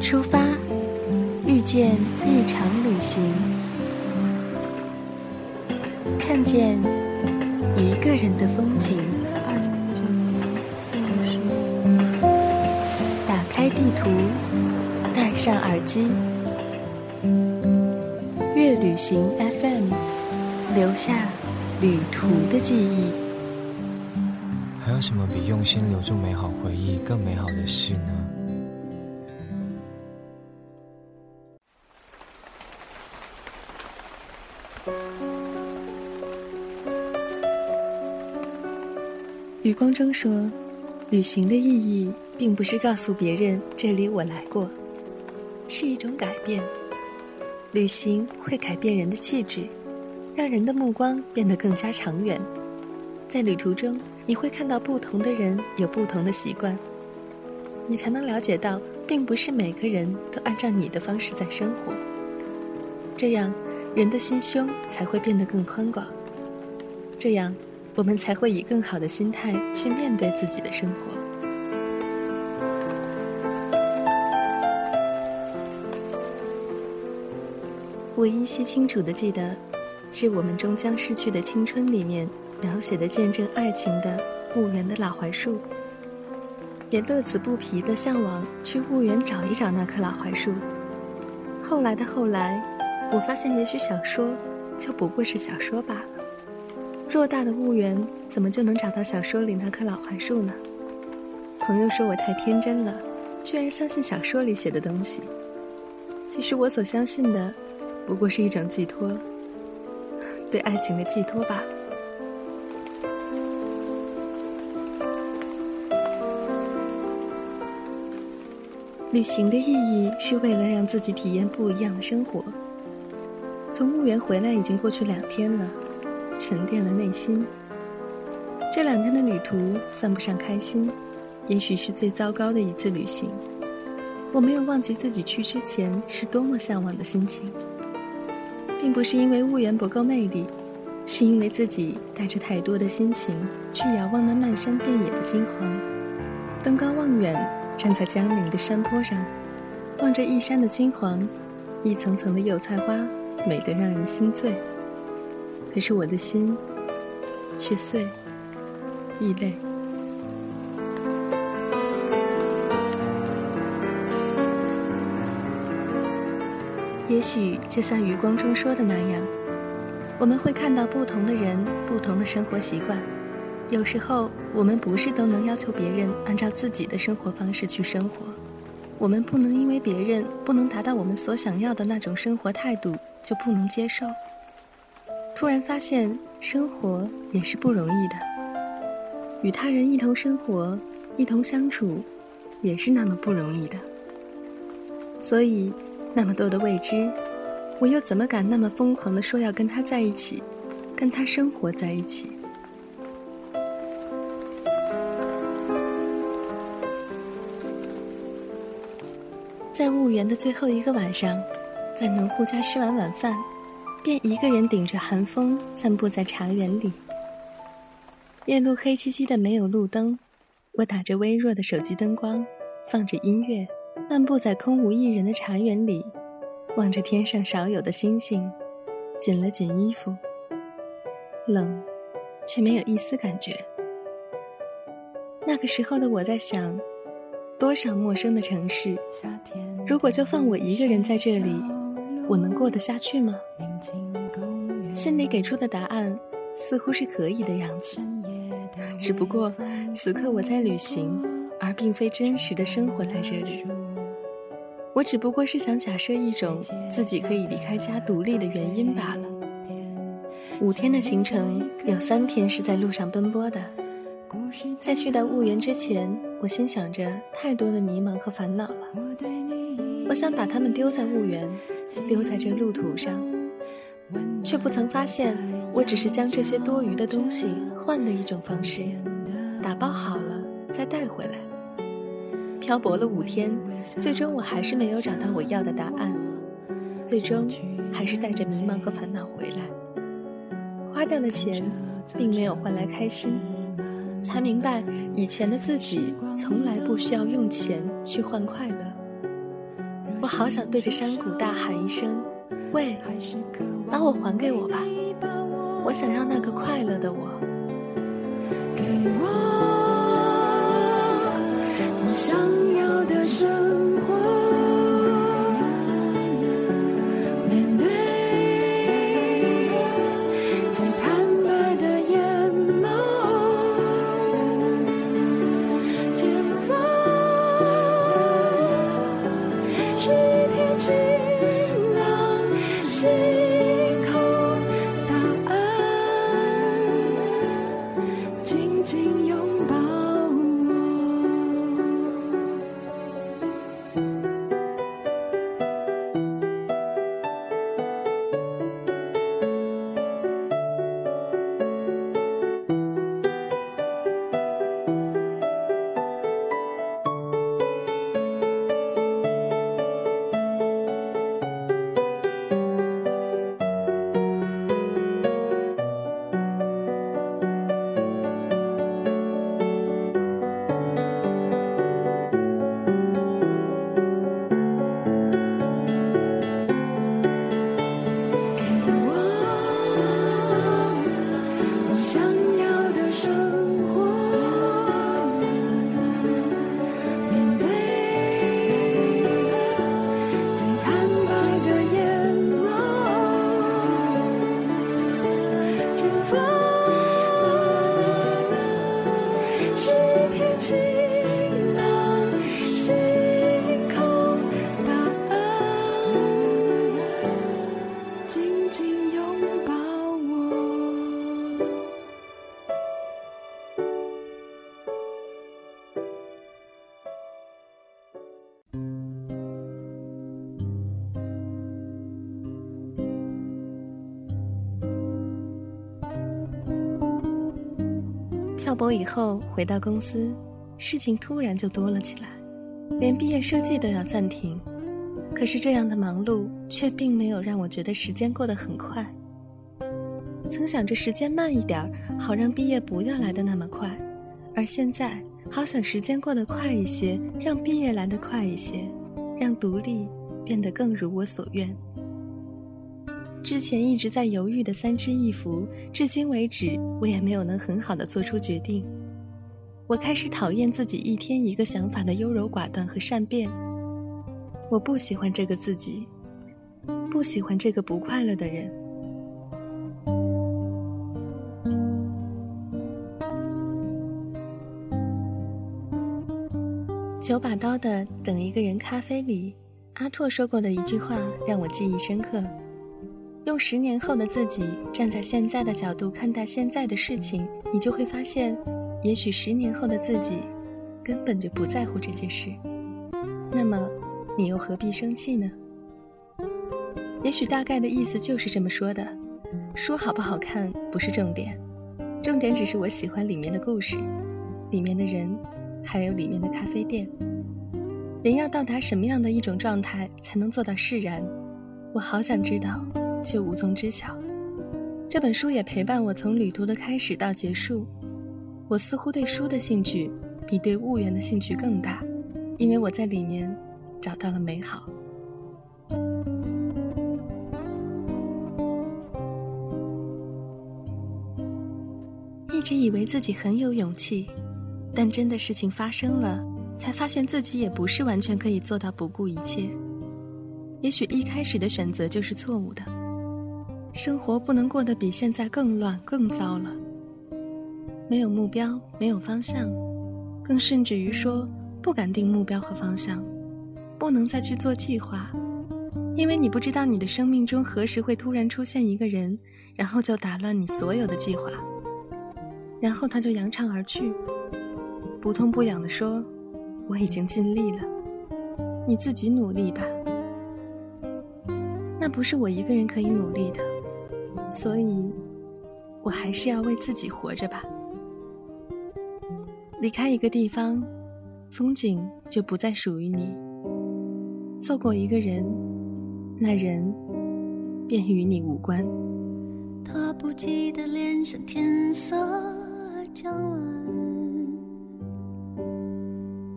出发，遇见一场旅行，看见一个人的风景。二零零九年四月十五。打开地图，戴上耳机，乐旅行 FM，留下旅途的记忆。还有什么比用心留住美好回忆更美好的事呢？光中说：“旅行的意义，并不是告诉别人这里我来过，是一种改变。旅行会改变人的气质，让人的目光变得更加长远。在旅途中，你会看到不同的人有不同的习惯，你才能了解到，并不是每个人都按照你的方式在生活。这样，人的心胸才会变得更宽广。这样。”我们才会以更好的心态去面对自己的生活。我依稀清楚的记得，是我们终将逝去的青春里面描写的见证爱情的婺源的老槐树，也乐此不疲的向往去婺源找一找那棵老槐树。后来的后来，我发现也许小说就不过是小说罢了。偌大的婺源，怎么就能找到小说里那棵老槐树呢？朋友说我太天真了，居然相信小说里写的东西。其实我所相信的，不过是一种寄托，对爱情的寄托罢了。旅行的意义是为了让自己体验不一样的生活。从婺源回来已经过去两天了。沉淀了内心。这两天的旅途算不上开心，也许是最糟糕的一次旅行。我没有忘记自己去之前是多么向往的心情，并不是因为婺源不够魅力，是因为自己带着太多的心情去遥望那漫山遍野的金黄。登高望远，站在江陵的山坡上，望着一山的金黄，一层层的油菜花，美得让人心醉。可是我的心却碎，亦累。也许就像余光中说的那样，我们会看到不同的人，不同的生活习惯。有时候，我们不是都能要求别人按照自己的生活方式去生活。我们不能因为别人不能达到我们所想要的那种生活态度，就不能接受。突然发现，生活也是不容易的。与他人一同生活，一同相处，也是那么不容易的。所以，那么多的未知，我又怎么敢那么疯狂的说要跟他在一起，跟他生活在一起？在婺源的最后一个晚上，在农户家吃完晚饭。便一个人顶着寒风散步在茶园里。夜路黑漆漆的，没有路灯。我打着微弱的手机灯光，放着音乐，漫步在空无一人的茶园里，望着天上少有的星星，紧了紧衣服。冷，却没有一丝感觉。那个时候的我在想，多少陌生的城市，如果就放我一个人在这里。我能过得下去吗？心里给出的答案似乎是可以的样子，只不过此刻我在旅行，而并非真实的生活在这里。我只不过是想假设一种自己可以离开家独立的原因罢了。五天的行程有三天是在路上奔波的，在去到婺源之前，我心想着太多的迷茫和烦恼了，我想把它们丢在婺源。丢在这路途上，却不曾发现，我只是将这些多余的东西换的一种方式，打包好了再带回来。漂泊了五天，最终我还是没有找到我要的答案，最终还是带着迷茫和烦恼回来。花掉的钱，并没有换来开心，才明白以前的自己从来不需要用钱去换快乐。我好想对着山谷大喊一声：“喂，把我还给我吧！我想要那个快乐的我。”给我漂泊以后回到公司，事情突然就多了起来，连毕业设计都要暂停。可是这样的忙碌却并没有让我觉得时间过得很快。曾想着时间慢一点，好让毕业不要来的那么快，而现在好想时间过得快一些，让毕业来得快一些，让独立变得更如我所愿。之前一直在犹豫的三支一扶，至今为止我也没有能很好的做出决定。我开始讨厌自己一天一个想法的优柔寡断和善变。我不喜欢这个自己，不喜欢这个不快乐的人。九把刀的《等一个人》咖啡里，阿拓说过的一句话让我记忆深刻。用十年后的自己站在现在的角度看待现在的事情，你就会发现，也许十年后的自己根本就不在乎这件事。那么，你又何必生气呢？也许大概的意思就是这么说的。书好不好看不是重点，重点只是我喜欢里面的故事，里面的人，还有里面的咖啡店。人要到达什么样的一种状态才能做到释然？我好想知道。却无从知晓。这本书也陪伴我从旅途的开始到结束。我似乎对书的兴趣比对婺源的兴趣更大，因为我在里面找到了美好。一直以为自己很有勇气，但真的事情发生了，才发现自己也不是完全可以做到不顾一切。也许一开始的选择就是错误的。生活不能过得比现在更乱、更糟了。没有目标，没有方向，更甚至于说不敢定目标和方向，不能再去做计划，因为你不知道你的生命中何时会突然出现一个人，然后就打乱你所有的计划，然后他就扬长而去，不痛不痒地说：“我已经尽力了，你自己努力吧。”那不是我一个人可以努力的。所以，我还是要为自己活着吧。离开一个地方，风景就不再属于你；错过一个人，那人便与你无关。他不记得脸上天色将晚，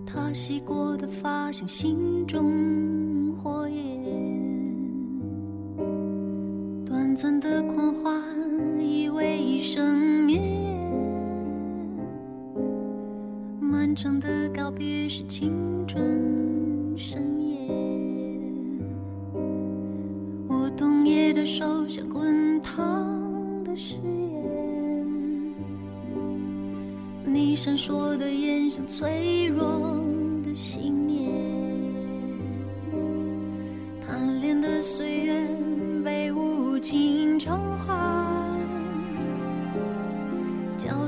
他洗过的发像心中短暂的狂欢，以为一生绵延。漫长的告别是青春盛宴。我冬夜的手像滚烫的誓言，你闪烁的眼像脆弱的信念。贪恋的岁月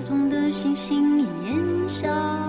骄纵的星星已燃烧